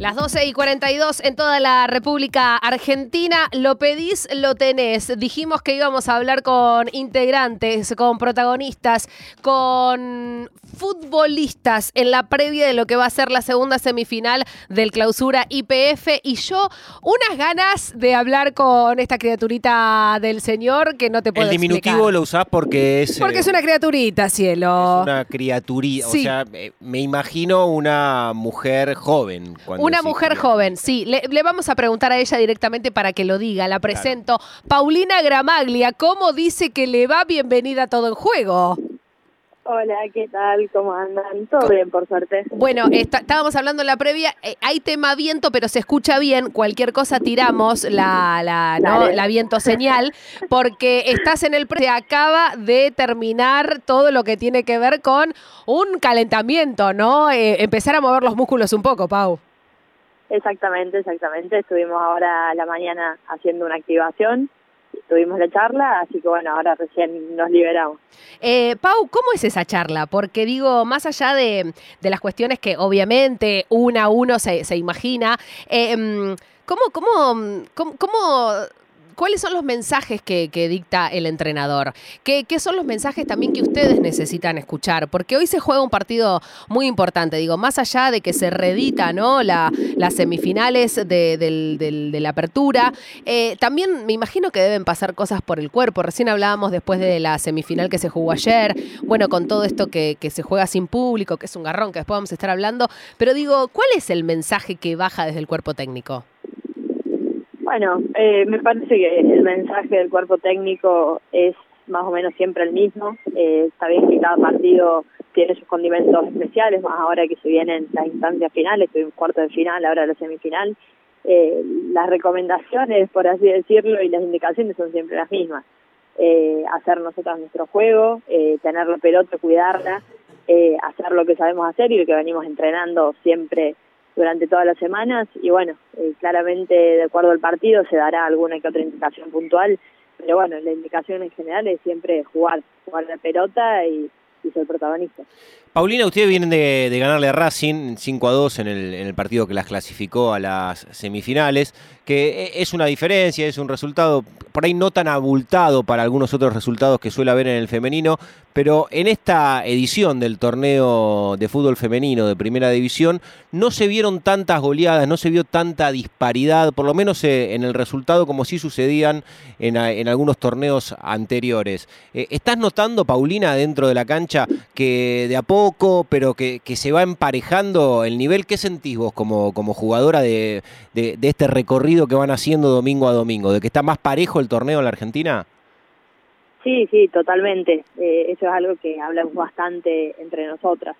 Las 12 y 42 en toda la República Argentina. Lo pedís, lo tenés. Dijimos que íbamos a hablar con integrantes, con protagonistas, con futbolistas en la previa de lo que va a ser la segunda semifinal del clausura IPF. Y yo, unas ganas de hablar con esta criaturita del señor que no te puedo El diminutivo explicar. lo usás porque es. Porque eh, es una criaturita, cielo. es una criaturita. Sí. O sea, eh, me imagino una mujer joven. cuando Una mujer joven, sí. Le, le vamos a preguntar a ella directamente para que lo diga. La presento. Paulina Gramaglia, ¿cómo dice que le va? Bienvenida a todo en juego. Hola, ¿qué tal? ¿Cómo andan? Todo bien, por suerte. Bueno, está- estábamos hablando en la previa. eh, hay tema viento, pero se escucha bien. Cualquier cosa tiramos la, la, ¿no? La viento señal, porque estás en el. pre- Se acaba de terminar todo lo que tiene que ver con un calentamiento, ¿no? Eh, empezar a mover los músculos un poco, Pau. Exactamente, exactamente. Estuvimos ahora a la mañana haciendo una activación, tuvimos la charla, así que bueno, ahora recién nos liberamos. Eh, Pau, ¿cómo es esa charla? Porque digo, más allá de, de las cuestiones que obviamente una a uno se, se imagina, eh, mm, ¿cómo, cómo, cómo, cómo- cuáles son los mensajes que, dicta el entrenador? ¿Qué, ¿Qué son los mensajes también que ustedes necesitan escuchar? Porque hoy se juega un partido muy importante, digo, más allá de que se redita ¿no? la, las semifinales de la apertura, eh, también me imagino que deben pasar cosas por el cuerpo. Recién hablábamos después de la semifinal que se jugó ayer, bueno, con todo esto que, que se juega sin público, que es un garrón, que después vamos a estar hablando, pero digo, ¿cuál es el mensaje que baja desde el cuerpo técnico? Bueno, eh, me parece que el mensaje del cuerpo técnico es más o menos siempre el mismo. Eh, está bien que cada partido tiene sus condimentos especiales, más ahora que se vienen las instancias finales, tuvimos cuarto de final, ahora la semifinal. Eh, las recomendaciones, por así decirlo, y las indicaciones son siempre las mismas. Eh, hacer nosotros nuestro juego, eh, tener la pelota, cuidarla, eh, hacer lo que sabemos hacer y lo que venimos entrenando siempre durante todas las semanas y bueno, eh, claramente de acuerdo al partido se dará alguna que otra indicación puntual, pero bueno, la indicación en general es siempre jugar, jugar la pelota y, y ser protagonista. Paulina, ustedes vienen de, de ganarle a Racing 5 a 2 en el, partido que las clasificó a las semifinales, que e- es una diferencia, es un resultado por ahí no tan abultado para algunos otros resultados que suele haber en el femenino, pero en esta edición del torneo de fútbol femenino de primera división no se vieron tantas goleadas, no se vio tanta disparidad, por lo menos eh, en el resultado como sí sucedían en, en algunos torneos anteriores. Eh, ¿Estás notando, Paulina, dentro de la cancha que de a poco, pero que, se va emparejando el nivel? ¿Qué sentís vos como, como jugadora de, de- de este recorrido que van haciendo domingo a domingo? ¿De que está más parejo el torneo en la Argentina? Sí, sí, totalmente. Eh, eso es algo que hablamos bastante entre nosotras.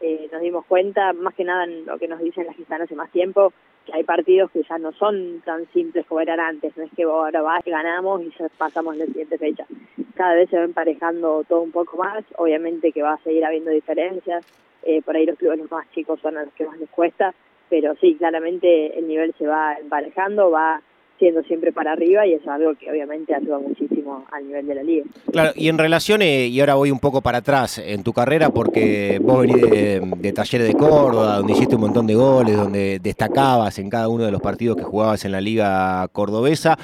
Eh, nos dimos cuenta, más que nada en lo que nos dicen las que están hace más tiempo, que hay partidos que ya no son tan simples como eran antes. No es que ahora vas, ganamos y ya pasamos la siguiente fecha. Cada vez se va emparejando todo un poco más. Obviamente que va a seguir habiendo diferencias. Eh, por ahí los clubes más chicos son a los que más les cuesta. Pero sí, claramente el nivel se va emparejando, va siendo siempre para arriba y eso es algo que obviamente ayuda muchísimo al nivel de la liga. Claro, y en relación, eh, y ahora voy un poco para atrás en tu carrera, porque vos venís de, de Talleres de Córdoba, donde hiciste un montón de goles, donde destacabas en cada uno de los partidos que jugabas en la Liga Cordobesa.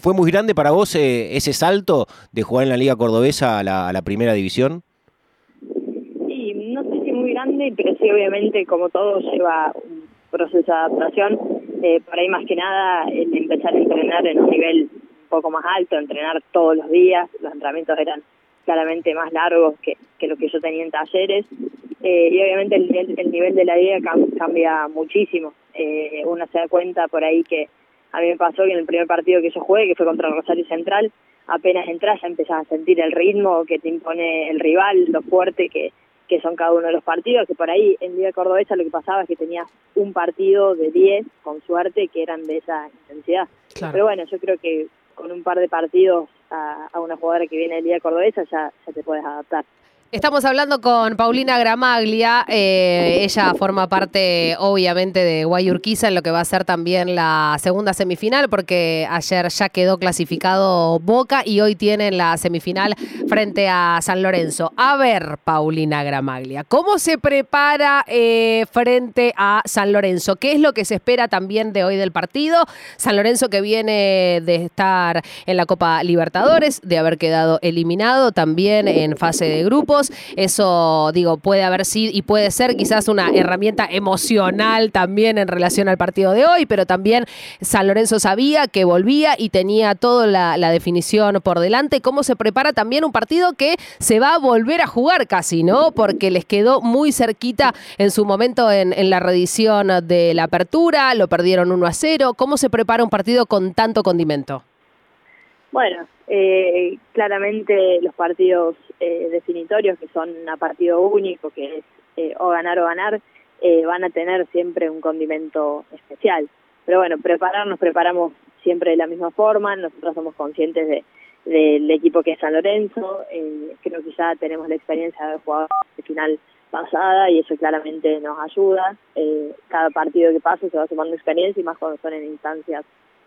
¿Fue muy grande para vos eh, ese salto de jugar en la Liga Cordobesa a la, a la Primera División? Sí, no sé si muy grande, pero sí obviamente como todo lleva un proceso de adaptación. Eh, por ahí más que nada el empezar a entrenar en un nivel un poco más alto, entrenar todos los días, los entrenamientos eran claramente más largos que, que lo que yo tenía en talleres eh, y obviamente el nivel, el nivel de la liga cam- cambia muchísimo. Eh, uno se da cuenta por ahí que a mí me pasó que en el primer partido que yo jugué, que fue contra Rosario Central, apenas entras ya empezás a sentir el ritmo que te impone el rival, lo fuerte que, que son cada uno de los partidos, que por ahí en Liga Cordobesa lo que pasaba es que tenías un partido de 10, con suerte, que eran de esa intensidad. Pero bueno, yo creo que con un par de partidos a, a una jugadora que viene de Liga Cordobesa ya, ya te puedes adaptar. Estamos hablando con Paulina Gramaglia. Eh, ella forma parte, obviamente, de Guayurquiza en lo que va a ser también la segunda semifinal, porque ayer ya quedó clasificado Boca y hoy tienen la semifinal frente a San Lorenzo. A ver, Paulina Gramaglia, ¿cómo se prepara eh, frente a San Lorenzo? ¿Qué es lo que se espera también de hoy del partido? San Lorenzo que viene de estar en la Copa Libertadores, de haber quedado eliminado también en fase de grupos eso, digo, puede haber sido y puede ser quizás una herramienta emocional también en relación al partido de hoy, pero también San Lorenzo sabía que volvía y tenía toda la, definición por delante. ¿Cómo se prepara también un partido que se va a volver a jugar casi, ¿no? Porque les quedó muy cerquita en su momento en, la reedición de la apertura, lo perdieron 1 a 0. ¿Cómo se prepara un partido con tanto condimento? Bueno, eh, claramente los partidos eh, definitorios, que son a partido único, que es eh, o ganar o ganar, eh, van a tener siempre un condimento especial. Pero bueno, prepararnos, preparamos siempre de la misma forma, nosotros somos conscientes de del equipo que es San Lorenzo, eh, creo que ya tenemos la experiencia de jugar de final pasada y eso claramente nos ayuda. Eh, cada partido que pasa se va sumando experiencia y más cuando son en instancias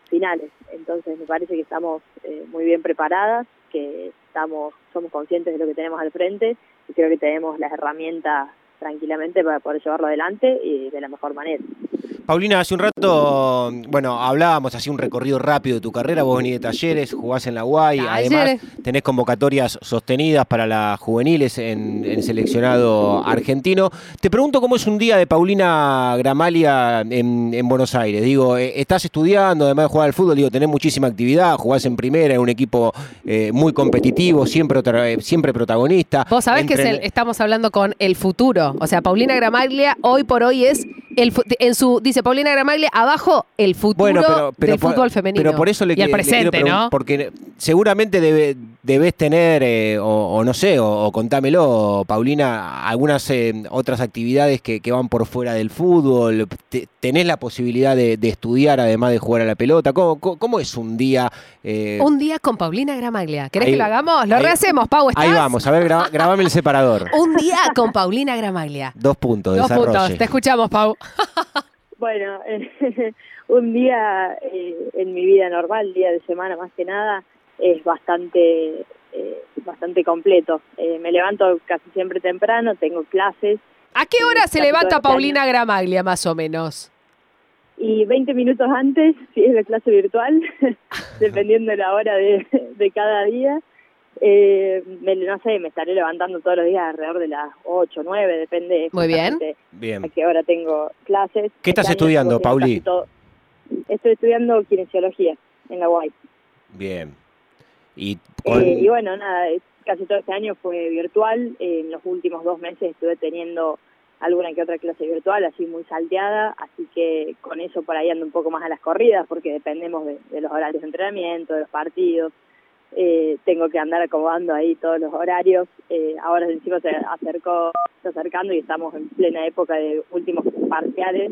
finales. Entonces me parece que estamos eh, muy bien preparadas, que estamos somos conscientes de lo que tenemos al frente y creo que tenemos las herramientas tranquilamente para poder llevarlo adelante y de la mejor manera. Paulina, hace un rato, bueno, hablábamos, hacía un recorrido rápido de tu carrera, vos venís de talleres, jugás en la UAI, además tenés convocatorias sostenidas para las juveniles en el seleccionado argentino. Te pregunto cómo es un día de Paulina Gramalia en, Buenos Aires. Digo, eh, estás estudiando, además de jugar al fútbol, digo, tenés muchísima actividad, jugás en primera, en un equipo eh, muy competitivo, siempre, eh, siempre protagonista. Vos sabés que estamos hablando con el futuro, o sea, Paulina Gramaglia hoy por hoy es el, en su dice Paulina Gramaglia, abajo el futuro del fútbol femenino. Pero por eso le, y el presente, ¿no? Porque seguramente debe, debes tener, eh, o, no sé, o, contámelo, Paulina, algunas eh, otras actividades que, van por fuera del fútbol. ¿Tenés la posibilidad de, estudiar además de jugar a la pelota? ¿Cómo, cómo, es un día? Eh? Un día con Paulina Gramaglia. ¿Querés que lo hagamos? Lo rehacemos, Pau. Ahí vamos, a ver, grabame el separador. un día con Paulina Gramaglia. Dos puntos, Dos puntos. Te escuchamos, Pau. Bueno, un día eh, en mi vida normal, día de semana más que nada, es bastante eh, bastante completo. Eh, me levanto casi siempre temprano, tengo clases. ¿A qué hora se levanta Paulina Gramaglia más o menos? Y 20 minutos antes, si es la clase virtual, dependiendo de la hora de, de cada día. Eh, me, no sé, me estaré levantando todos los días alrededor de las 8, 9, depende. Muy bien. bien. A qué hora tengo clases. ¿Qué estás este estudiando, Pauli? Estoy estudiando kinesiología en la UAI. Bien. Y, eh, y bueno, nada, casi todo este año fue virtual. en los últimos dos meses estuve teniendo alguna que otra clase virtual, así muy salteada, así que con eso por ahí ando un poco más a las corridas, porque dependemos de, de los horarios de entrenamiento, de los partidos eh, tengo que andar acomodando ahí todos los horarios. Eh, ahora encima se acercó, está acercando y estamos en plena época de últimos parciales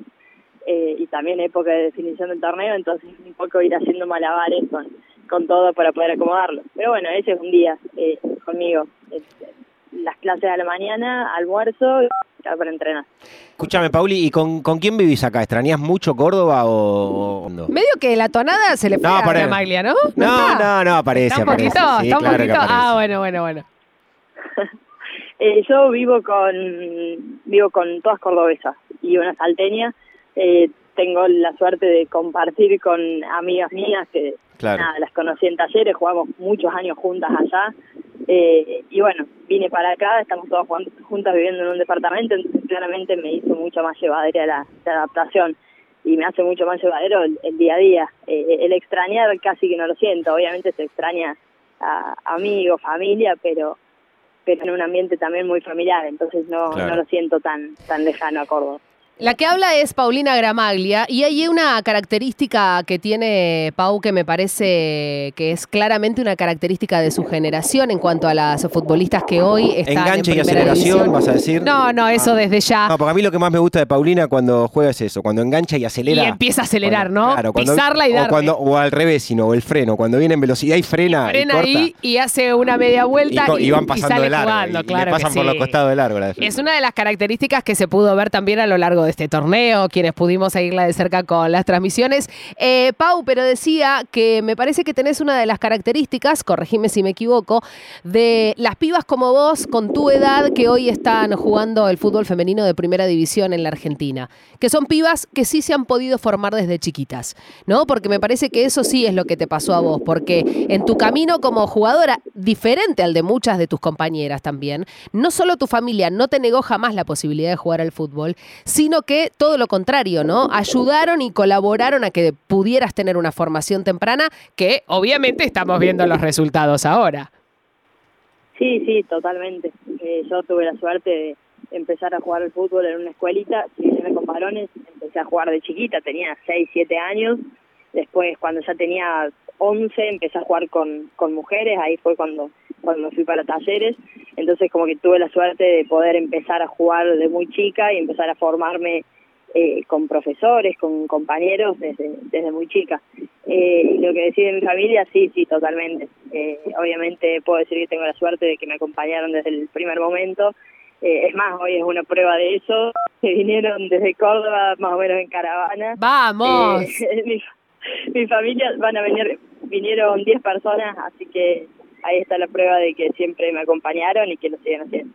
eh, y también época de definición del torneo, entonces un poco ir haciendo malabares con, con todo para poder acomodarlo. Pero bueno, ese es un día eh, conmigo. las clases a la mañana, almuerzo para entrenar. Escúchame, Pauli, ¿y con, con quién vivís acá? ¿Extrañas mucho Córdoba o, no? Medio que la tonada se le fue a la Maglia, ¿no? No, no, no, aparece, ¿Está un poquito? ¿Está un poquito? Ah, bueno, bueno, bueno. eh, yo vivo con vivo con todas cordobesas y una salteña. Eh, tengo la suerte de compartir con amigas mías que nada, las conocí en talleres, jugamos muchos años juntas allá. Eh, y bueno, vine para acá, estamos todas juntas viviendo en un departamento, entonces claramente me hizo mucho más llevadera la, adaptación. Y me hace mucho más llevadero el, día a día. Eh, el extrañar casi que no lo siento, obviamente se extraña a amigos, familia, pero pero en un ambiente también muy familiar, entonces no, no lo siento tan tan lejano a Córdoba. La que habla es Paulina Gramaglia y hay una característica que tiene Pau que me parece que es claramente una característica de su generación en cuanto a las futbolistas que hoy están Enganche en y primera aceleración, división. vas a decir. No, no, eso Ah. desde ya. No, porque a mí lo que más me gusta de Paulina cuando juega es eso, cuando engancha y acelera. Y empieza a acelerar, Cuando- ¿no? Claro, cuando- Pisarla y o darle. cuando- O al revés, sino el freno, cuando viene en velocidad y frena. y Frena corta, ahí y hace una media y, vuelta y, y van y pasando sale de largo. jugando, y- y claro le pasan por los costados de largo la. Es una de las características que se pudo ver también a lo largo de este torneo, quienes pudimos seguirla de cerca con las transmisiones. Eh, Pau, pero decía que me parece que tenés una de las características, corregime si me equivoco, de las pibas como vos, con tu edad, que hoy están jugando el fútbol femenino de primera división en la Argentina. Que son pibas que sí se han podido formar desde chiquitas, ¿no? Porque me parece que eso sí es lo que te pasó a vos, porque en tu camino como jugadora, diferente al de muchas de tus compañeras también, no solo tu familia no te negó jamás la posibilidad de jugar al fútbol, sino que todo lo contrario, ¿no? Ayudaron y colaboraron a que pudieras tener una formación temprana que obviamente estamos viendo los resultados ahora. Sí, sí, totalmente. Eh, yo tuve la suerte de empezar a jugar al fútbol en una escuelita, si con varones, empecé a jugar de chiquita, tenía 6, 7 años, después cuando ya tenía 11 empecé a jugar con, con mujeres, ahí fue cuando, cuando fui para talleres, entonces como que tuve la suerte de poder empezar a jugar de muy chica y empezar a formarme eh, con profesores, con compañeros desde, desde muy chica. Eh, y lo que decide mi familia, sí, sí, totalmente. Eh, obviamente puedo decir que tengo la suerte de que me acompañaron desde el primer momento. Eh, es más, hoy es una prueba de eso, que vinieron desde Córdoba más o menos en caravana. ¡Vamos! Eh, mi, mi familia van a venir, vinieron 10 personas, así que ahí está la prueba de que siempre me acompañaron y que lo siguen haciendo.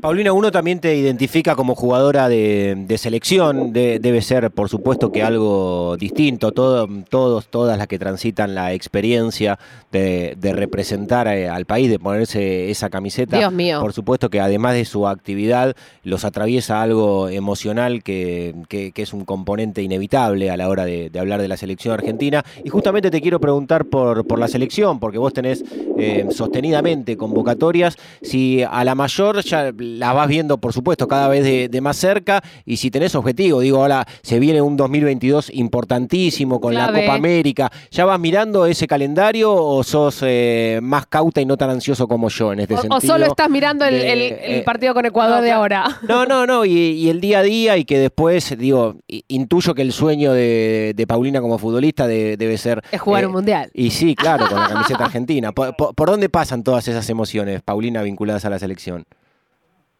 Paulina, uno también te identifica como jugadora de, de selección, de- debe ser por supuesto que algo distinto, todo, todos, todas las que transitan la experiencia de, de representar eh, al país, de ponerse esa camiseta, Dios mío. por supuesto que además de su actividad los atraviesa algo emocional que, que- que es un componente inevitable a la hora de, de hablar de la selección argentina. Y justamente te quiero preguntar por, por la selección, porque vos tenés eh, sostenidamente convocatorias, si a la mayor ya la vas viendo, por supuesto, cada vez de, de más cerca, y si tenés objetivo, digo, ahora se viene un 2022 importantísimo con Clave. la Copa América, ¿ya vas mirando ese calendario o sos eh, más cauta y no tan ansioso como yo en este O, sentido? o solo estás mirando el, de- el- el eh, partido con Ecuador no, de ahora. No, no, no, y, y el día a día y que después, digo, intuyo que el sueño de, de Paulina como futbolista de- debe ser... Es jugar eh, un mundial. Y sí, claro, con la camiseta argentina. ¿Por, por- por dónde pasan todas esas emociones, Paulina, vinculadas a la selección?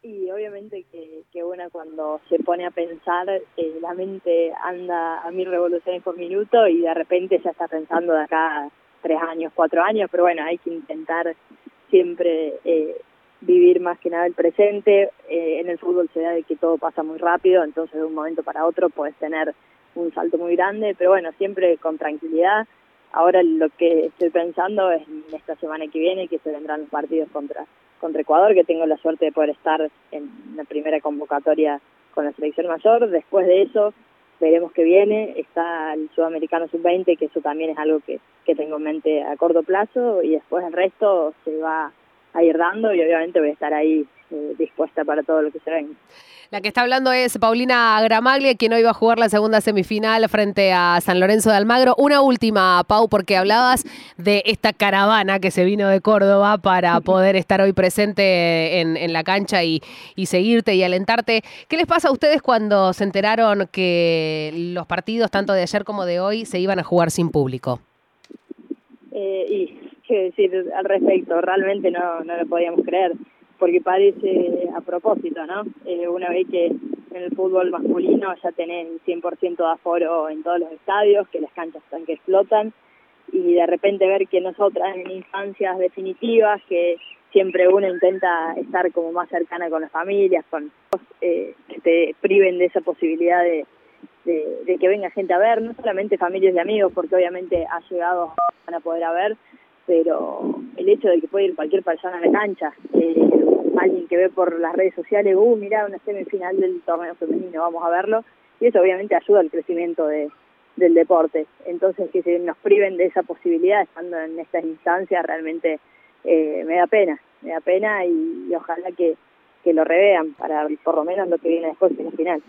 Y obviamente que, que una cuando se pone a pensar, eh, la mente anda a mil revoluciones por minuto y de repente ya está pensando de acá tres años, cuatro años, pero bueno, hay que intentar siempre eh, vivir más que nada el presente. Eh, en el fútbol se da de que todo pasa muy rápido, entonces de un momento para otro puedes tener un salto muy grande, pero bueno, siempre con tranquilidad. Ahora lo que estoy pensando es en esta semana que viene, que se vendrán los partidos contra contra Ecuador, que tengo la suerte de poder estar en la primera convocatoria con la selección mayor. Después de eso, veremos qué viene. Está el Sudamericano Sub-20, que eso también es algo que, que tengo en mente a corto plazo, y después el resto se va a ir dando y obviamente voy a estar ahí eh, dispuesta para todo lo que se venga. La que está hablando es Paulina Gramaglia, quien hoy va a jugar la segunda semifinal frente a San Lorenzo de Almagro. Una última, Pau, porque hablabas de esta caravana que se vino de Córdoba para poder estar hoy presente en, en la cancha y, y seguirte y alentarte. ¿Qué les pasa a ustedes cuando se enteraron que los partidos, tanto de ayer como de hoy, se iban a jugar sin público? Eh, y qué decir al respecto, realmente no, no lo podíamos creer, porque parece a propósito, ¿no? Eh, una vez que en el fútbol masculino ya tenés el 100% de aforo en todos los estadios, que las canchas están que explotan, y de repente ver que nosotras en instancias definitivas, que siempre uno intenta estar como más cercana con las familias, con eh, que te priven de esa posibilidad de, de, de que venga gente a ver, no solamente familias y amigos, porque obviamente ha llegado van a poder a ver, pero el hecho de que puede ir cualquier persona a la cancha, eh, alguien que ve por las redes sociales, uh, mira una semifinal del torneo femenino, vamos a verlo, y eso obviamente ayuda al crecimiento de, del deporte. Entonces, que se nos priven de esa posibilidad estando en estas instancias realmente eh, me da pena, me da pena y, y ojalá que, que lo revean para por lo menos lo que viene después en la final.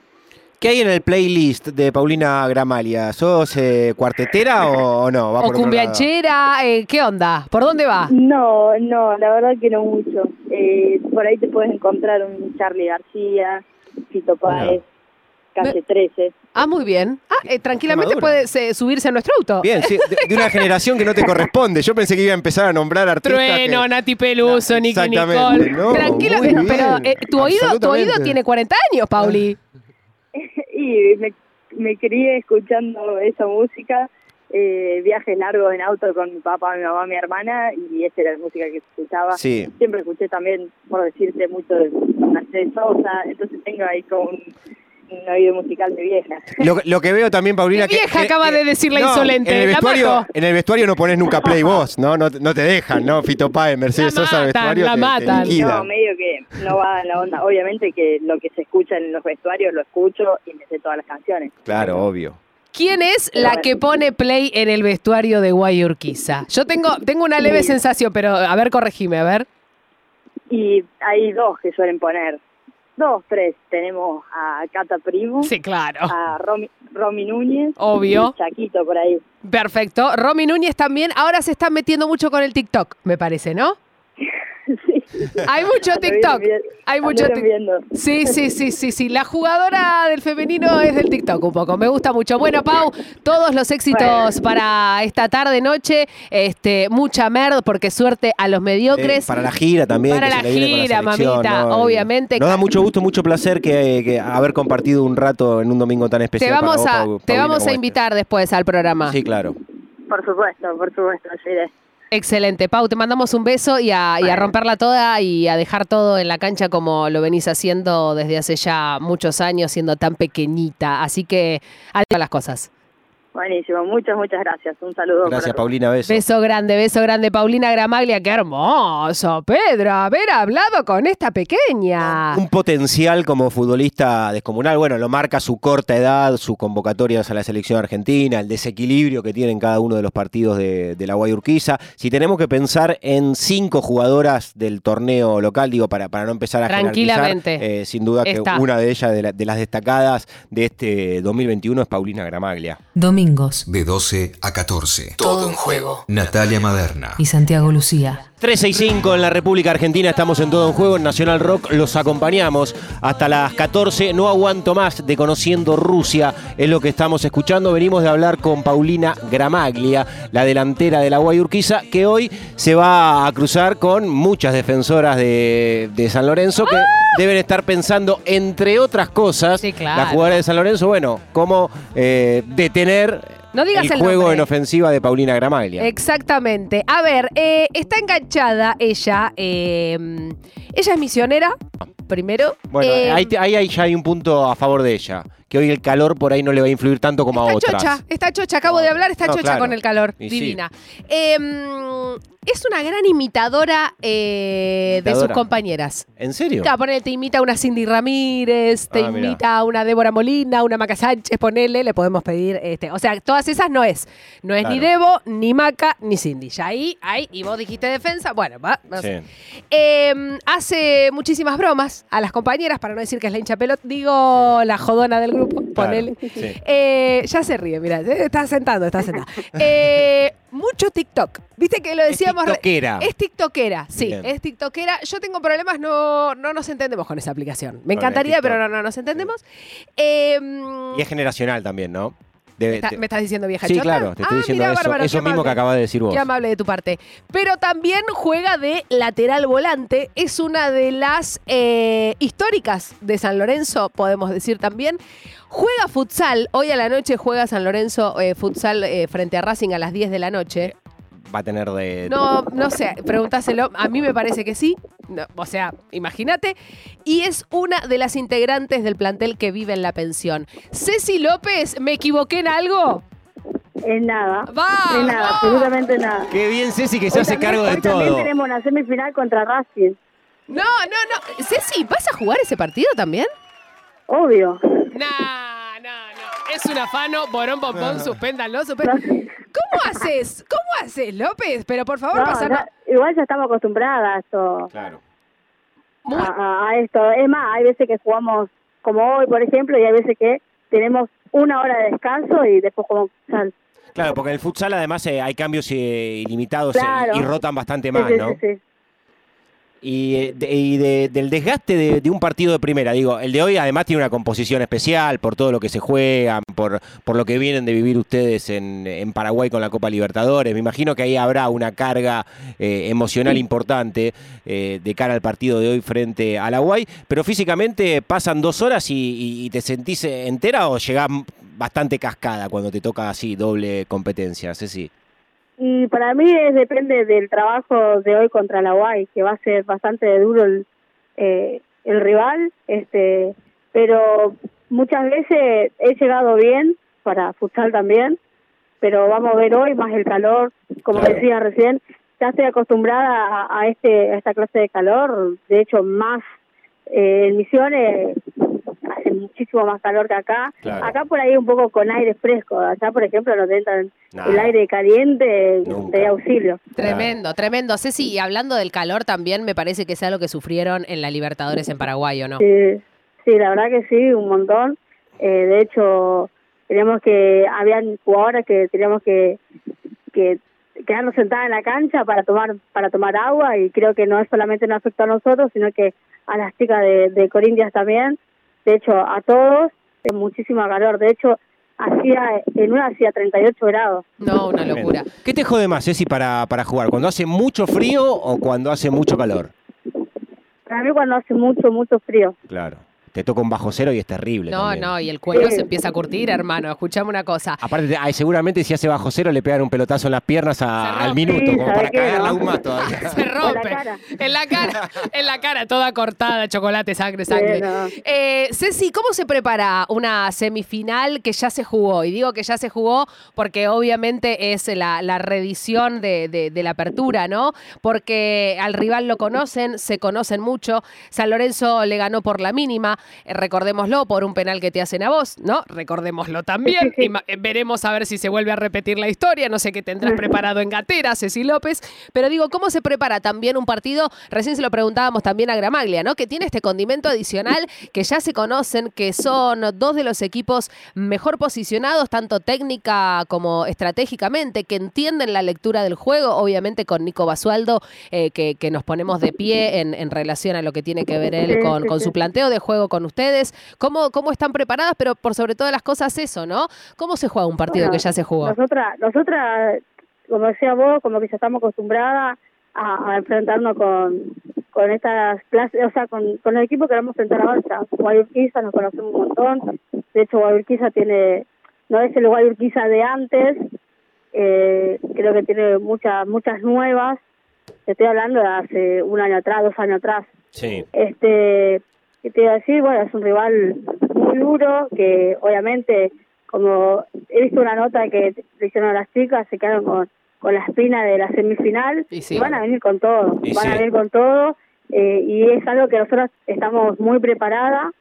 ¿Qué hay en el playlist de Paulina Gramalia? ¿Sos eh, cuartetera o, o no? Va ¿O cumbianchera? Eh, ¿Qué onda? ¿Por dónde va? No, no, la verdad que no mucho. Eh, por ahí te puedes encontrar un Charlie García, Fito Páez, Calle 13. Ah, muy bien. Ah, eh, tranquilamente Madura. puedes eh, subirse a nuestro auto. Bien, sí, de, de una generación que no te corresponde. Yo pensé que iba a empar a nombrar artistas. Trueno, que- Nati Peluso, Nicky Exactamente, Nicole. no, Tranquilo, pero eh, tu, oído, tu oído tiene 40 años, Pauli. Y me, me crié escuchando esa música, eh, viajes largos en auto con mi papá, mi mamá, mi hermana, y esa era la música que escuchaba. Sí. Siempre escuché también, por decirte, mucho de Mercedes Sosa, entonces tengo ahí como un, un oído musical de vieja. Lo, lo que veo también, Paulina. Vieja que- acaba que- de decir la no, insolente, En el, vestuario, en el vestuario no pones nunca play vos, ¿no? No, no te dejan, ¿no? Fito Páez, Mercedes La Sosa, el matan, vestuario. la te- matan. No, medio que no va en la onda. Obviamente que lo que se escucha en los vestuarios lo escucho y me sé todas las canciones. Claro, obvio. ¿Quién es la que pone play en el vestuario de Guay Urquiza? Yo tengo, tengo una leve sensación, pero a ver, corregime, a ver. Y hay dos que suelen poner. Dos, tres. Tenemos a Cata Primo, Sí, claro. a Romy, Romy Núñez, Obvio. y Chaquito por ahí. Perfecto. Romy Núñez también. Ahora se está metiendo mucho con el TikTok, me parece, ¿no? Sí. Hay mucho TikTok. Hay mucho TikTok. Sí, sí, sí, sí, sí. La jugadora del femenino es del TikTok un poco. Me gusta mucho. Bueno, Pau, todos los éxitos para esta tarde, noche. Este, mucha merd, porque suerte a los mediocres. Eh, para la gira también. Para que la se le viene con gira, mamita, obviamente. Nos da mucho gusto, mucho placer que, que haber compartido un rato en un domingo tan te especial. para vamos vos, a, Pau- te Paulina, vamos a este. invitar después al programa. Sí, claro. Por supuesto, por supuesto, yo iré. Excelente. Pau, te mandamos un beso y a, y a romperla toda y a dejar todo en la cancha como lo venís haciendo desde hace ya muchos años, siendo tan pequeñita. Así que, adiós a las cosas. Buenísimo, muchas, muchas gracias. Un saludo. Gracias. Paulina. Beso. Beso grande, beso grande, Paulina Gramaglia. Qué hermoso, Pedro, haber hablado con esta pequeña. Un potencial como futbolista descomunal. Bueno, lo marca su corta edad, sus convocatorias a la selección argentina, el desequilibrio que tiene en cada uno de los partidos de, de la Guayurquiza. Si tenemos que pensar en cinco jugadoras del torneo local, digo, para, para no empezar a Tranquilamente. jerarquizar, eh, sin duda que Está. una de ellas, de, la- de las destacadas de este 2021, es Paulina Gramaglia. Domingos. De 12 a 14. Todo en juego. Natalia Maderna. Y Santiago Lucía. 365 en la República Argentina, estamos en todo en juego, en Nacional Rock los acompañamos hasta las 14, no aguanto más de Conociendo Rusia, es lo que estamos escuchando, venimos de hablar con Paulina Gramaglia, la delantera de la Guayurquiza, que hoy se va a cruzar con muchas defensoras de, de San Lorenzo que deben estar pensando, entre otras cosas, Sí, claro. las jugadoras de San Lorenzo, bueno, cómo eh, detener No digas el el juego nombre. en ofensiva de Paulina Gramaglia. Exactamente. A ver, eh, está enganchada ella. eh, ella es misionera, primero. Bueno, Eh, ahí, ahí hay- ya hay un punto a favor de ella. Que hoy el calor por ahí no le va a influir tanto como a Está otras. chocha, está chocha, acabo de hablar, está No, chocha claro. con el calor, Y sí. divina. Eh, es una gran imitadora eh, de sus compañeras. ¿En serio? Claro, ponele, te imita a una Cindy Ramírez, te Ah, mirá. imita a una Débora Molina, una Maca Sánchez, ponele, le podemos pedir, este, o sea, todas esas no es. No es ni. Debo, ni Maca, ni Cindy. Ya ahí, ahí, y vos dijiste defensa, bueno, va. no sé. Sí. Eh, hace muchísimas bromas a las compañeras, para no decir que es la hincha pelot, digo la jodona del grupo, ponele. sí. Eh, ya se ríe, mira, está sentando, está sentada. Eh, mucho TikTok. Viste que lo decíamos. re- tiktokera. Es TikTokera, sí, Bien. es TikTokera. Yo tengo problemas, no, no nos entendemos con esa aplicación. Me encantaría, pero no, no nos entendemos. Eh, Y es generacional también, ¿no? ¿Me, está- te- me estás diciendo vieja sí, chota? claro, te estoy Ah, diciendo eso, bárbaro, eso qué mismo que acabas de decir vos. Qué amable de tu parte. Pero también juega de lateral volante. Es una de las eh, históricas de San Lorenzo, podemos decir también. Juega futsal. Hoy a la noche juega San Lorenzo eh, futsal eh, frente a Racing a las 10 de la noche. Va a tener de... No, no sé, pregúntaselo. A mí me parece que sí. No, o sea, imagínate. Y es una de las integrantes del plantel que vive en la pensión. Ceci López, ¿me equivoqué en algo? Es nada. ¡Va! Es nada, absolutamente nada. Qué bien Ceci que se Hoy hace también- cargo de hoy también todo. tenemos una semifinal contra Racing. No, no, no. Ceci, ¿vas a jugar ese partido también? Obvio. No, no, no. Es un afano, borón, bombón, suspéndanlo, suspéndanlo. ¿Cómo haces? ¿Cómo haces, López? Pero por favor, No, pasa. no, igual ya estamos acostumbradas a esto, Claro. Muy- a, a- esto. Es más, hay veces que jugamos como hoy, por ejemplo, y hay veces que tenemos una hora de descanso y después como futsal. Claro, porque en el futsal además eh, hay cambios eh, ilimitados eh, y rotan bastante Sí, más, sí, ¿no? sí, sí. Y, de- y de- del desgaste de, de un partido de primera, digo, el de hoy además tiene una composición especial por todo lo que se juegan, por, por lo que vienen de vivir ustedes en, en Paraguay con la Copa Libertadores. Me imagino que ahí habrá una carga eh, emocional importante eh, de cara al partido de hoy frente a la Guay, pero físicamente pasan dos horas y, y- y te sentís entera o llegás bastante cascada cuando te toca así doble competencia, Ceci. Y para mí es, depende del trabajo de hoy contra la UAI, que va a ser bastante duro el, eh, el rival, este, pero muchas veces he llegado bien para futsal también, pero vamos a ver hoy más el calor, como Claro. decía recién, ya estoy acostumbrada a, a este a esta clase de calor, de hecho más eh, en Misiones hace muchísimo más calor que acá. Claro. Acá por ahí un poco con aire fresco, allá por ejemplo no te entran Nah. el aire caliente Nunca. de auxilio. Tremendo, tremendo. Ceci, y hablando del calor también, me parece que es algo que sufrieron en la Libertadores en Paraguay, ¿o no? Sí, sí, la verdad que sí, un montón. Eh, de hecho, teníamos que, habían jugadoras que teníamos que, que quedarnos sentadas en la cancha para tomar para tomar agua y creo que no es solamente nos afectó a nosotros, sino que a las chicas de, de Corintias también. De hecho, a todos, es muchísimo calor. De hecho, hacía en una hacía 38 grados. No, una locura. ¿Qué te jode más, Ceci, para, para jugar? ¿Cuando hace mucho frío o cuando hace mucho calor? Para mí cuando hace mucho, mucho frío. Claro. Te toca un bajo cero y es terrible. No, también. no, y el cuero Sí. se empieza a curtir, hermano. Escuchame una cosa. Aparte, te- ay, seguramente si hace bajo cero le pegan un pelotazo en las piernas a- al minuto, Sí, como ¿sabe para cagarla aún más todavía. Se rompe. cara. En la cara, en la cara, toda cortada, chocolate, sangre, sangre. Sí, no. Eh, Ceci, ¿cómo se prepara una semifinal que ya se jugó? Y digo que ya se jugó porque obviamente es la, la reedición de, de- de la apertura, ¿no? Porque al rival lo conocen, se conocen mucho. San Lorenzo le ganó por la mínima, eh, recordémoslo, por un penal que te hacen a vos, ¿no? Recordémoslo también. Y eh, veremos a ver si se vuelve a repetir la historia. No sé qué tendrás preparado en Gatera, Ceci López. Pero digo, ¿cómo se prepara también un partido? Recién se lo preguntábamos también a Gramaglia, ¿no? Que tiene este condimento adicional que ya se conocen, que son dos de los equipos mejor posicionados, tanto técnica como estratégicamente, que entienden la lectura del juego, obviamente con Nico Basualdo, eh, que, que nos ponemos de pie en, en relación a lo que tiene que ver él con, su planteo de juego con ustedes. ¿Cómo, ¿Cómo están preparadas? Pero por sobre todas las cosas eso, ¿no? ¿Cómo se juega un partido Bueno, que ya se jugó? Nosotras, nosotras, como decía vos, como que ya estamos acostumbradas a, a enfrentarnos con, con estas clases, o sea, con, con el equipo que vamos a enfrentar ahora. Guayurquiza nos conocemos un montón. De hecho, Guayurquiza tiene, no es el Guayurquiza de antes, eh, creo que tiene muchas muchas nuevas. Te estoy hablando de hace un año atrás, dos años atrás. Sí. Este, ¿qué te iba a decir? Bueno, es un rival muy duro que obviamente, como he visto una nota que le hicieron a las chicas, se quedaron con, con la espina de la semifinal Y sí. y van a venir con todo, Y van a venir con todo eh, y es algo que nosotros estamos muy preparadas,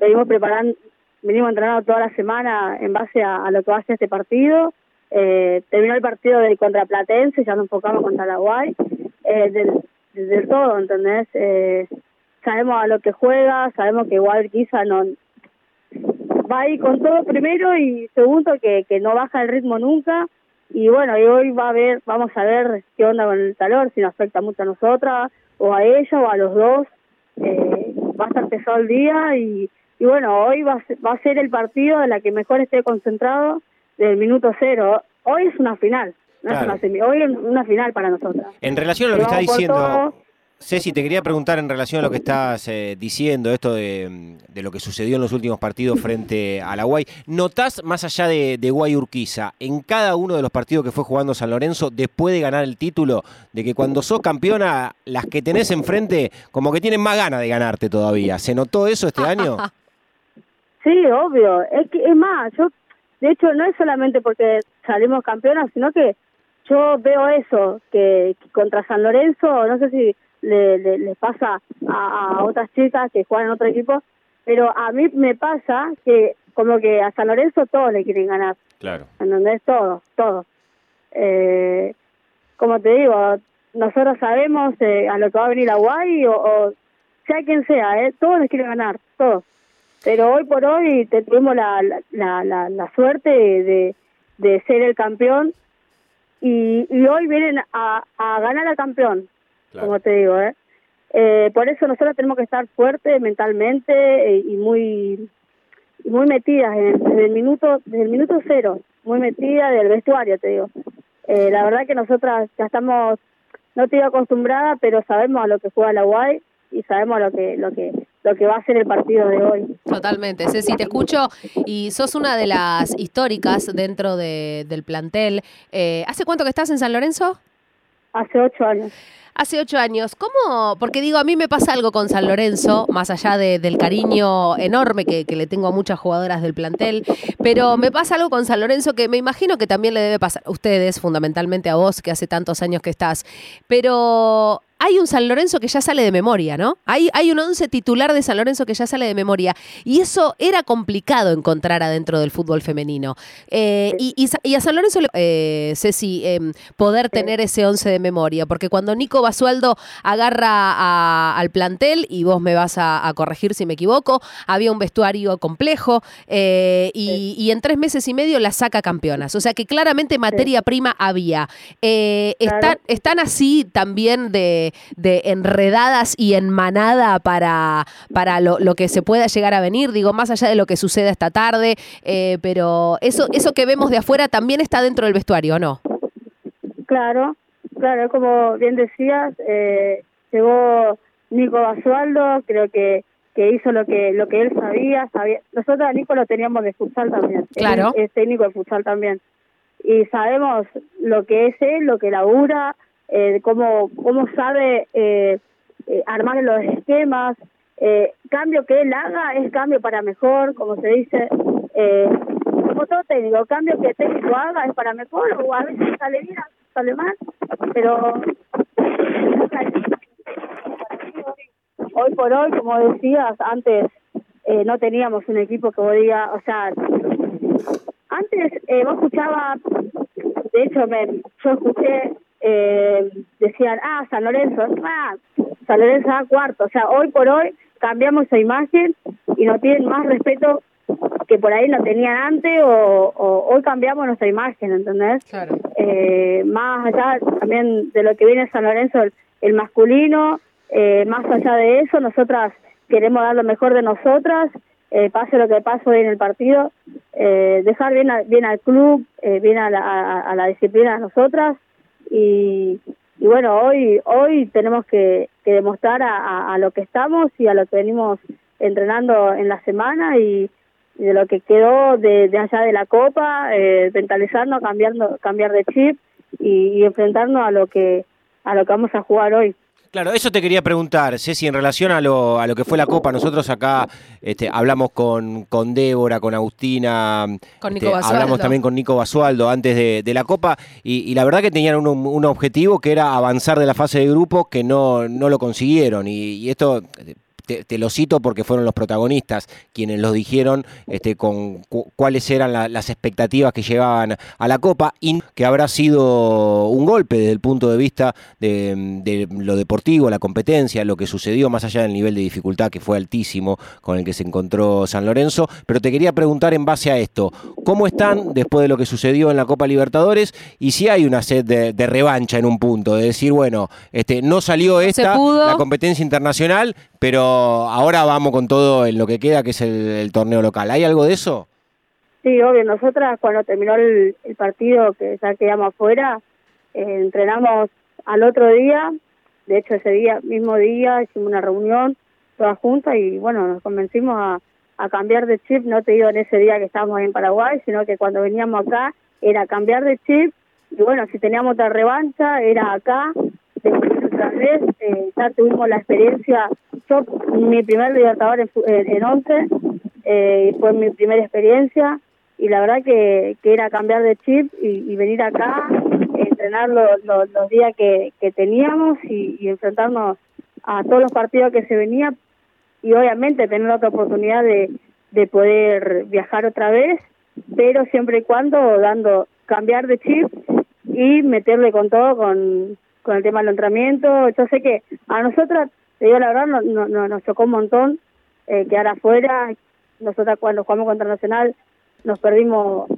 venimos preparando, venimos entrenando toda la semana en base a, a lo que va a ser este partido. Eh, terminó el partido de contra Platense, ya nos enfocamos contra la Guay, eh, del, del todo, ¿entendés? Eh, sabemos a lo que juega, sabemos que Guay quizá no va a ir con todo primero y segundo que, que no baja el ritmo nunca y bueno, y hoy va a ver, vamos a ver qué onda con el calor, si nos afecta mucho a nosotras o a ella o a los dos. Eh, va a estar pesado el día y, y bueno, hoy va a, ser, va a ser el partido de la que mejor esté concentrado del minuto cero. Hoy es una final, no Claro. es una semi, hoy es una final para nosotras. En relación a lo que está diciendo, todo. Ceci, te quería preguntar en relación a lo que estás eh, diciendo, esto de, de lo que sucedió en los últimos partidos frente a la Guay. ¿Notás, más allá de, de Guay Urquiza, en cada uno de los partidos que fue jugando San Lorenzo, después de ganar el título, de que cuando sos campeona, las que tenés enfrente, como que tienen más ganas de ganarte todavía? ¿Se notó eso este año? Sí, obvio. Es que es más, yo de hecho no es solamente porque salimos campeonas, sino que yo veo eso que, que contra San Lorenzo, no sé si le, le, pasa a, a otras chicas que juegan en otro equipo, pero a mí me pasa que como que a San Lorenzo todos le quieren ganar, Claro. ¿entendés? Todos, todos. Eh, como te digo, nosotros sabemos eh, a lo que va a venir Aguay o, o sea quien sea, ¿eh? todos les quieren ganar, todos. Pero hoy por hoy te, tuvimos la, la, la, la suerte de, de ser el campeón y, y hoy vienen a, a ganar al campeón, Claro. como te digo, ¿eh? Eh, por eso nosotros tenemos que estar fuertes mentalmente eh, y muy muy metidas en el, desde el minuto desde el minuto cero muy metidas del vestuario te digo Eh, la verdad que nosotras ya estamos no te digo acostumbrada pero sabemos a lo que juega la UAI y sabemos lo que lo que lo que va a ser el partido de hoy Totalmente. Ceci, te escucho y sos una de las históricas dentro de- del plantel. Eh, ¿Hace cuánto que estás en San Lorenzo? Hace ocho años Hace ocho años. ¿Cómo? Porque digo, a mí me pasa algo con San Lorenzo, más allá de- del cariño enorme que, que le tengo a muchas jugadoras del plantel, pero me pasa algo con San Lorenzo que me imagino que también le debe pasar a ustedes, fundamentalmente a vos, que hace tantos años que estás. Pero hay un San Lorenzo que ya sale de memoria, ¿no? Hay, hay un once titular de San Lorenzo que ya sale de memoria. Y eso era complicado encontrar adentro del fútbol femenino. Eh, y, y Sa- y a San Lorenzo, le- eh, Ceci, em, poder tener ese once de memoria, porque cuando Nico Basualdo agarra a- al plantel, y vos me vas a, a corregir si me equivoco, había un vestuario complejo eh, y, y en tres meses y medio la saca campeonas. O sea que claramente materia prima había. Eh, Claro. ¿están, ¿Están así también de, de enredadas y en manada para, para lo, lo que se pueda llegar a venir? Digo, más allá de lo que suceda esta tarde, eh, pero eso, eso que vemos de afuera también está dentro del vestuario, ¿o no? Claro, claro, como bien decías, eh, llegó Nico Basualdo, creo que que hizo lo que lo que él sabía, sabía. Nosotros a Nico lo teníamos de futsal también. Claro. Él es técnico de futsal también. Y sabemos lo que es él, lo que labura, eh, cómo, cómo sabe eh, eh, armar los esquemas. Eh, cambio que él haga es cambio para mejor, como se dice. Eh, como todo técnico, cambio que el técnico haga es para mejor, o a veces sale bien, sale mal, pero hoy por hoy, como decías, antes eh, no teníamos un equipo que digas, o sea, antes eh, vos escuchabas, de hecho me, yo escuché, eh, decían, ah, San Lorenzo, ah, San Lorenzo a cuarto, o sea, hoy por hoy cambiamos esa imagen y no tienen más respeto que por ahí no tenían antes o, o hoy cambiamos nuestra imagen, ¿entendés? Claro. eh, más allá también de lo que viene San Lorenzo, el, el masculino, eh, más allá de eso, nosotras queremos dar lo mejor de nosotras, eh, pase lo que pase hoy en el partido, eh, dejar bien, a- bien al club, eh, bien a la, a, a la disciplina de nosotras y, y bueno, hoy hoy tenemos que, que demostrar a, a- lo que estamos y a lo que venimos entrenando en la semana y, y de lo que quedó de, de allá de la copa, eh, mentalizarnos, cambiando, cambiar de chip y, y enfrentarnos a lo que a lo que vamos a jugar hoy. Claro, eso te quería preguntar, Ceci, en relación a lo, a lo que fue la Copa. Nosotros acá este, hablamos con, con Débora, con Agustina, Con este, hablamos también con Nico Basualdo antes de, de la Copa y, y la verdad que tenían un, un objetivo que era avanzar de la fase de grupo que no, no lo consiguieron. Y, y esto te, te lo cito porque fueron los protagonistas quienes los dijeron este, con cu- cuáles eran la- las expectativas que llegaban a la Copa y que habrá sido un golpe desde el punto de vista de, de lo deportivo, la competencia, lo que sucedió más allá del nivel de dificultad que fue altísimo con el que se encontró San Lorenzo. Pero te quería preguntar en base a esto, ¿cómo están después de lo que sucedió en la Copa Libertadores y si hay una sed de, de revancha en un punto, de decir, bueno, este, no salió esta, la competencia internacional, pero ahora vamos con todo en lo que queda, que es el, torneo local. ¿Hay algo de eso? Sí, obvio, nosotras cuando terminó el, partido, que ya quedamos afuera, eh, entrenamos al otro día, de hecho ese día, mismo día, hicimos una reunión todas juntas y bueno, nos convencimos a, a cambiar de chip, no te digo en ese día que estábamos en Paraguay, sino que cuando veníamos acá era cambiar de chip y bueno, si teníamos otra revancha era acá, otra vez, eh, ya tuvimos la experiencia, yo mi primer Libertador en, fu- en, en 11, eh, fue mi primera experiencia y la verdad que, que era cambiar de chip y, venir acá, entrenar lo- lo- los días que, teníamos y, y enfrentarnos a todos los partidos que se venían y obviamente tener otra oportunidad de, de poder viajar otra vez, pero siempre y cuando dando cambiar de chip y meterle con todo con, con el tema del entrenamiento. Yo sé que a nosotros, te digo la verdad, no, no, no- nos chocó un montón eh, quedar afuera, nosotras cuando jugamos contra Nacional nos perdimos,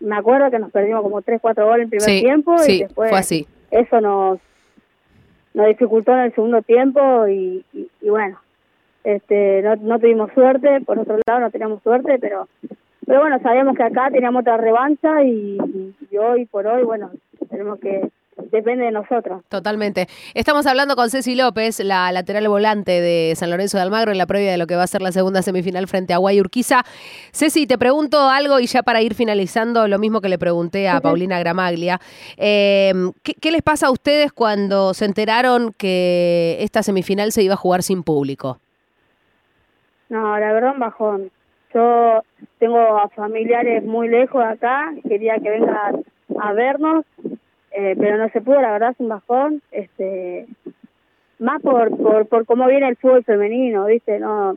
me acuerdo que nos perdimos como 3, 4 goles en primer Sí, tiempo sí, y después fue así. eso nos, nos dificultó en el segundo tiempo y, y- y bueno, este no, no tuvimos suerte, por otro lado no teníamos suerte, pero pero bueno, sabíamos que acá teníamos otra revancha y hoy por hoy, bueno, tenemos que, depende de nosotros. Totalmente. Estamos hablando con Ceci López, la lateral volante de San Lorenzo de Almagro, en la previa de lo que va a ser la segunda semifinal frente a Guayurquiza. Ceci, te pregunto algo y ya para ir finalizando, lo mismo que le pregunté a. Paulina Gramaglia. Eh, ¿qué, qué les pasa a ustedes cuando se enteraron que esta semifinal se iba a jugar sin público? No, la verdad un bajón. Yo tengo a familiares muy lejos de acá, quería que vengan a vernos, eh, pero no se pudo, la verdad es un bajón. Este, más por, por, por cómo viene el fútbol femenino, ¿viste? no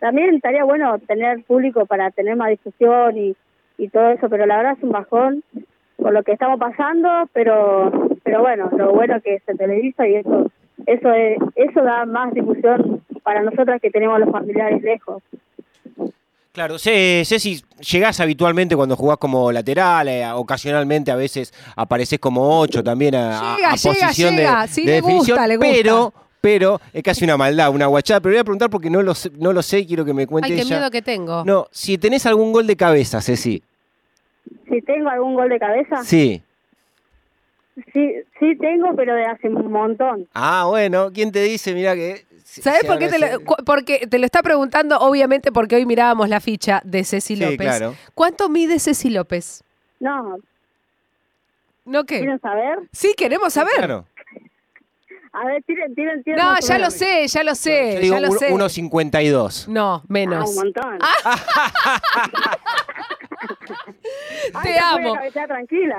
También estaría bueno tener público para tener más difusión y, y todo eso, pero la verdad es un bajón por lo que estamos pasando, pero pero bueno, lo bueno que se televisa y eso eso es, eso da más difusión para nosotras que tenemos los familiares lejos. Claro, sé, Ceci, llegás habitualmente cuando jugás como lateral, eh, ocasionalmente a veces apareces como 8 también a, a- Llega, a llega, posición de-. Sí, de, le gusta, definición, le gusta. pero pero es casi una maldad, una guachada, pero voy a preguntar porque no lo sé, no lo sé y quiero que me cuente Ay, qué ella. miedo que tengo. No, si tenés algún gol de cabeza, Ceci. Si tengo algún gol de cabeza, Sí. Sí, sí tengo, pero de hace un montón. Ah, bueno, ¿quién te dice? Mira que ¿Sabes por qué te lo, porque te lo está preguntando? Obviamente porque hoy mirábamos la ficha de Ceci Sí, López. claro. ¿Cuánto mide Ceci López? No, ¿No qué? ¿quieren saber? Sí, queremos saber. Claro. A ver, tiren, tiren, tiren. No, ya lo sé, ya lo sé, Yo digo ya lo uno- sé. 1.52. No, Ah, menos. un montón. Ay, te amo.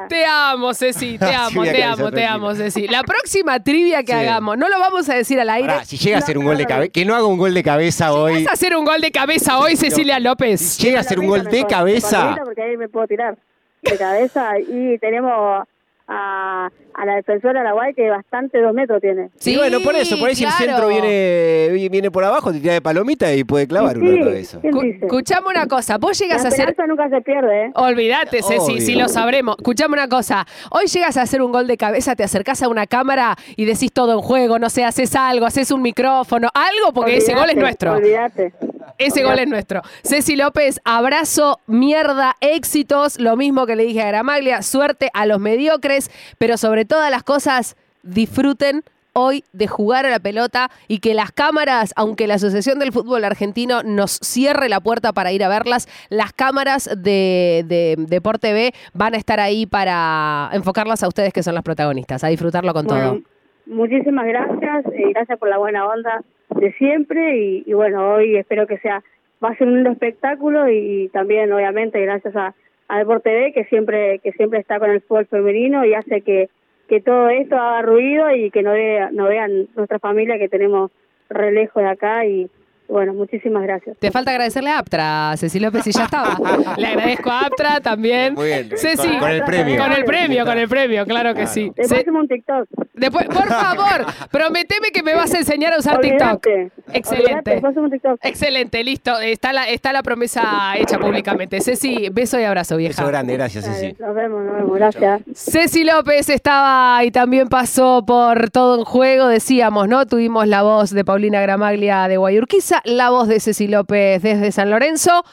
Te amo, Ceci, te Sí, amo, a te amo, te amo, Ceci. La próxima trivia que Sí. hagamos, no lo vamos a decir al aire. Pará, si llega a No, ser un gol de cabeza, que no haga un gol de cabeza hoy. ¿Vas a hacer un gol de cabeza hoy, Cecilia López? Si llega a ser un gol de cabeza. Porque ahí me puedo tirar de cabeza. Y tenemos a, a la defensora Araguay que bastante dos metros tiene. Sí, bueno, por eso, por ahí si el centro viene, vi- viene por abajo, te tira de palomita y puede clavar Sí, una de cabeza. Escuchame una cosa, vos La llegas a hacer... nunca se pierde, ¿eh? Olvídate, Ceci, si lo sabremos. Escuchame una cosa. Hoy llegas a hacer un gol de cabeza, te acercás a una cámara y decís todo en juego, no sé, haces algo, haces un micrófono, algo, porque ese gol es nuestro. Olvídate. Ese gol es nuestro. Ceci López, abrazo, mierda, éxitos. Lo mismo que le dije a Gramaglia, suerte a los mediocres, pero sobre todas las cosas, disfruten hoy de jugar a la pelota y que las cámaras, aunque la Asociación del Fútbol Argentino nos cierre la puerta para ir a verlas, las cámaras de, de Deporte B van a estar ahí para enfocarlas a ustedes que son las protagonistas, a disfrutarlo con todo. Muchísimas gracias y gracias por la buena onda de siempre y, y bueno, hoy espero que sea, va a ser un espectáculo y, también obviamente gracias a, a Deporte que siempre que siempre está con el fútbol femenino y hace que, que todo esto haga ruido y que no, vea, no vean nuestra familia que tenemos re lejos de acá y bueno, muchísimas gracias. Te falta agradecerle a Aptra, Ceci López, y ya estaba. Le agradezco a Aptra también. Muy bien. Ceci, Con- con el premio. Con el premio, con el premio, claro que sí. Después Ce- hacemos un TikTok. Después, por favor, prometeme que me vas a enseñar a usar TikTok. Excelente. Un TikTok. Excelente, listo. Está la, está la promesa hecha públicamente. Ceci, beso y abrazo, vieja. Beso grande, gracias, Ceci. Nos vemos, nos vemos, gracias. Ceci López estaba y también pasó por todo en juego, decíamos, ¿no? Tuvimos la voz de Paulina Gramaglia de Guayurquiza, la voz de Ceci López desde San Lorenzo.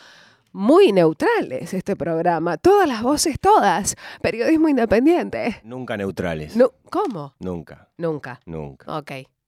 Muy neutrales este programa, todas las voces, todas. Periodismo independiente. Nunca neutrales. No, ¿Cómo? Nunca, Nunca. nunca. Ok.